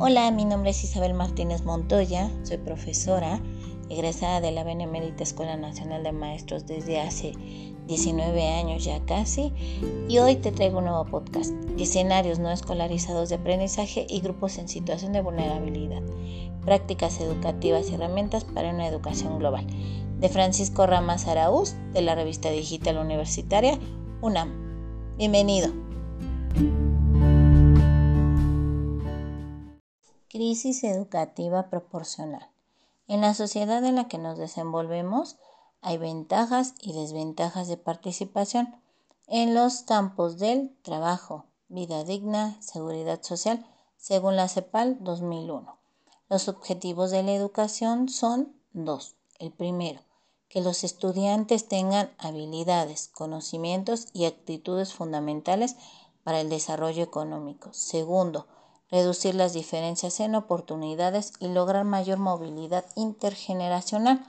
Hola, mi nombre es Isabel Martínez Montoya, soy profesora, egresada de la Benemérita Escuela Nacional de Maestros desde hace 19 años ya casi, y hoy te traigo un nuevo podcast, escenarios no escolarizados de aprendizaje y grupos en situación de vulnerabilidad, prácticas educativas y herramientas para una educación global, de Francisco Ramas Araúz, de la revista digital universitaria UNAM. Bienvenido. Crisis educativa proporcional. En la sociedad en la que nos desenvolvemos hay ventajas y desventajas de participación en los campos del trabajo, vida digna, seguridad social, según la CEPAL 2001. Los objetivos de la educación son dos. El primero, que los estudiantes tengan habilidades, conocimientos y actitudes fundamentales para el desarrollo económico. Segundo, reducir las diferencias en oportunidades y lograr mayor movilidad intergeneracional,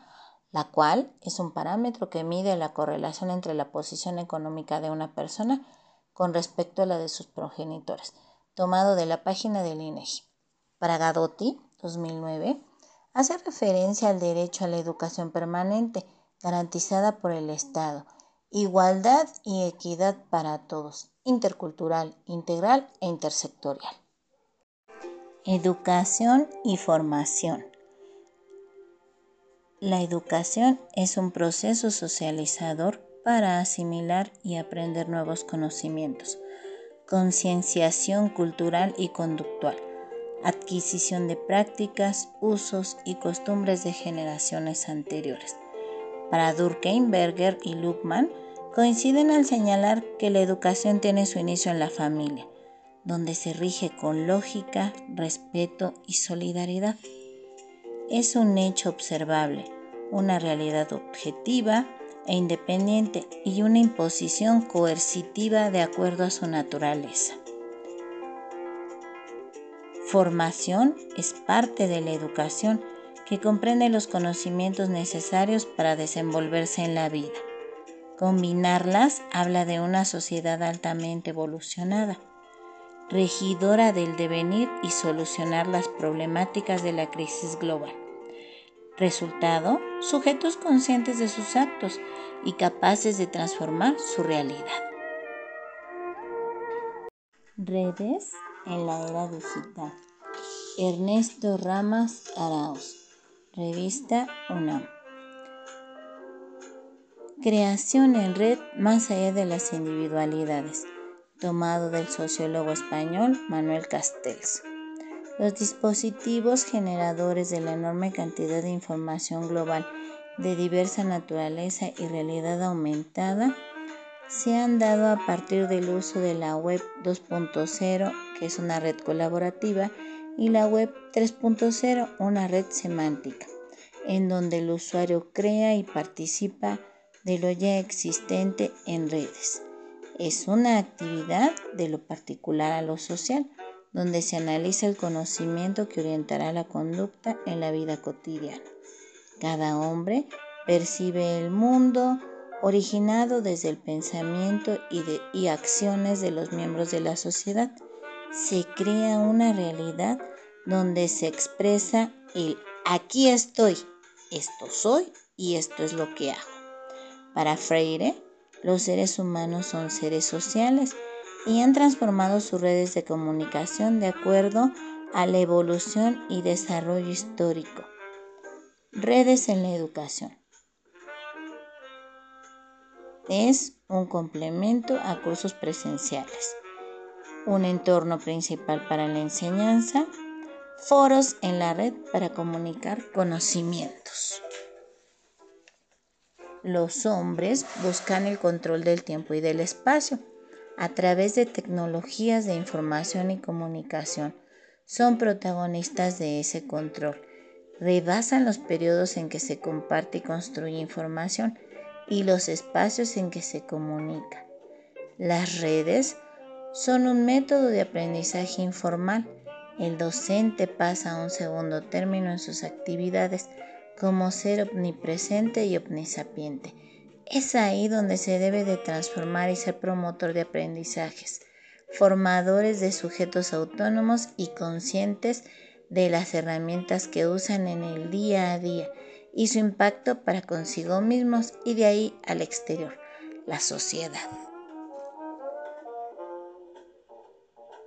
la cual es un parámetro que mide la correlación entre la posición económica de una persona con respecto a la de sus progenitores, tomado de la página del INEGI. Para Gadotti, 2009, hace referencia al derecho a la educación permanente garantizada por el Estado, igualdad y equidad para todos, intercultural, integral e intersectorial. Educación y formación. La educación es un proceso socializador para asimilar y aprender nuevos conocimientos, concienciación cultural y conductual, adquisición de prácticas, usos y costumbres de generaciones anteriores. Para Durkheim, y Luckmann coinciden al señalar que la educación tiene su inicio en la familia donde se rige con lógica, respeto y solidaridad. Es un hecho observable, una realidad objetiva e independiente y una imposición coercitiva de acuerdo a su naturaleza. Formación es parte de la educación que comprende los conocimientos necesarios para desenvolverse en la vida. Combinarlas habla de una sociedad altamente evolucionada regidora del devenir y solucionar las problemáticas de la crisis global. Resultado, sujetos conscientes de sus actos y capaces de transformar su realidad. Redes en la era digital. Ernesto Ramas Arauz, revista UNAM. Creación en red más allá de las individualidades tomado del sociólogo español Manuel Castells. Los dispositivos generadores de la enorme cantidad de información global de diversa naturaleza y realidad aumentada se han dado a partir del uso de la web 2.0, que es una red colaborativa, y la web 3.0, una red semántica, en donde el usuario crea y participa de lo ya existente en redes es una actividad de lo particular a lo social, donde se analiza el conocimiento que orientará la conducta en la vida cotidiana. Cada hombre percibe el mundo originado desde el pensamiento y, y acciones de los miembros de la sociedad. Se crea una realidad donde se expresa el aquí estoy, esto soy y esto es lo que hago. Para Freire, los seres humanos son seres sociales y han transformado sus redes de comunicación de acuerdo a la evolución y desarrollo histórico. Redes en la educación. Es un complemento a cursos presenciales, un entorno principal para la enseñanza, foros en la red para comunicar conocimientos. Los hombres buscan el control del tiempo y del espacio a través de tecnologías de información y comunicación. Son protagonistas de ese control. Rebasan los periodos en que se comparte y construye información y los espacios en que se comunica. Las redes son un método de aprendizaje informal. El docente pasa a un segundo término en sus actividades como ser omnipresente y omnisapiente. Es ahí donde se debe de transformar y ser promotor de aprendizajes. formadores de sujetos autónomos y conscientes de las herramientas que usan en el día a día y su impacto para consigo mismos y de ahí al exterior, la sociedad.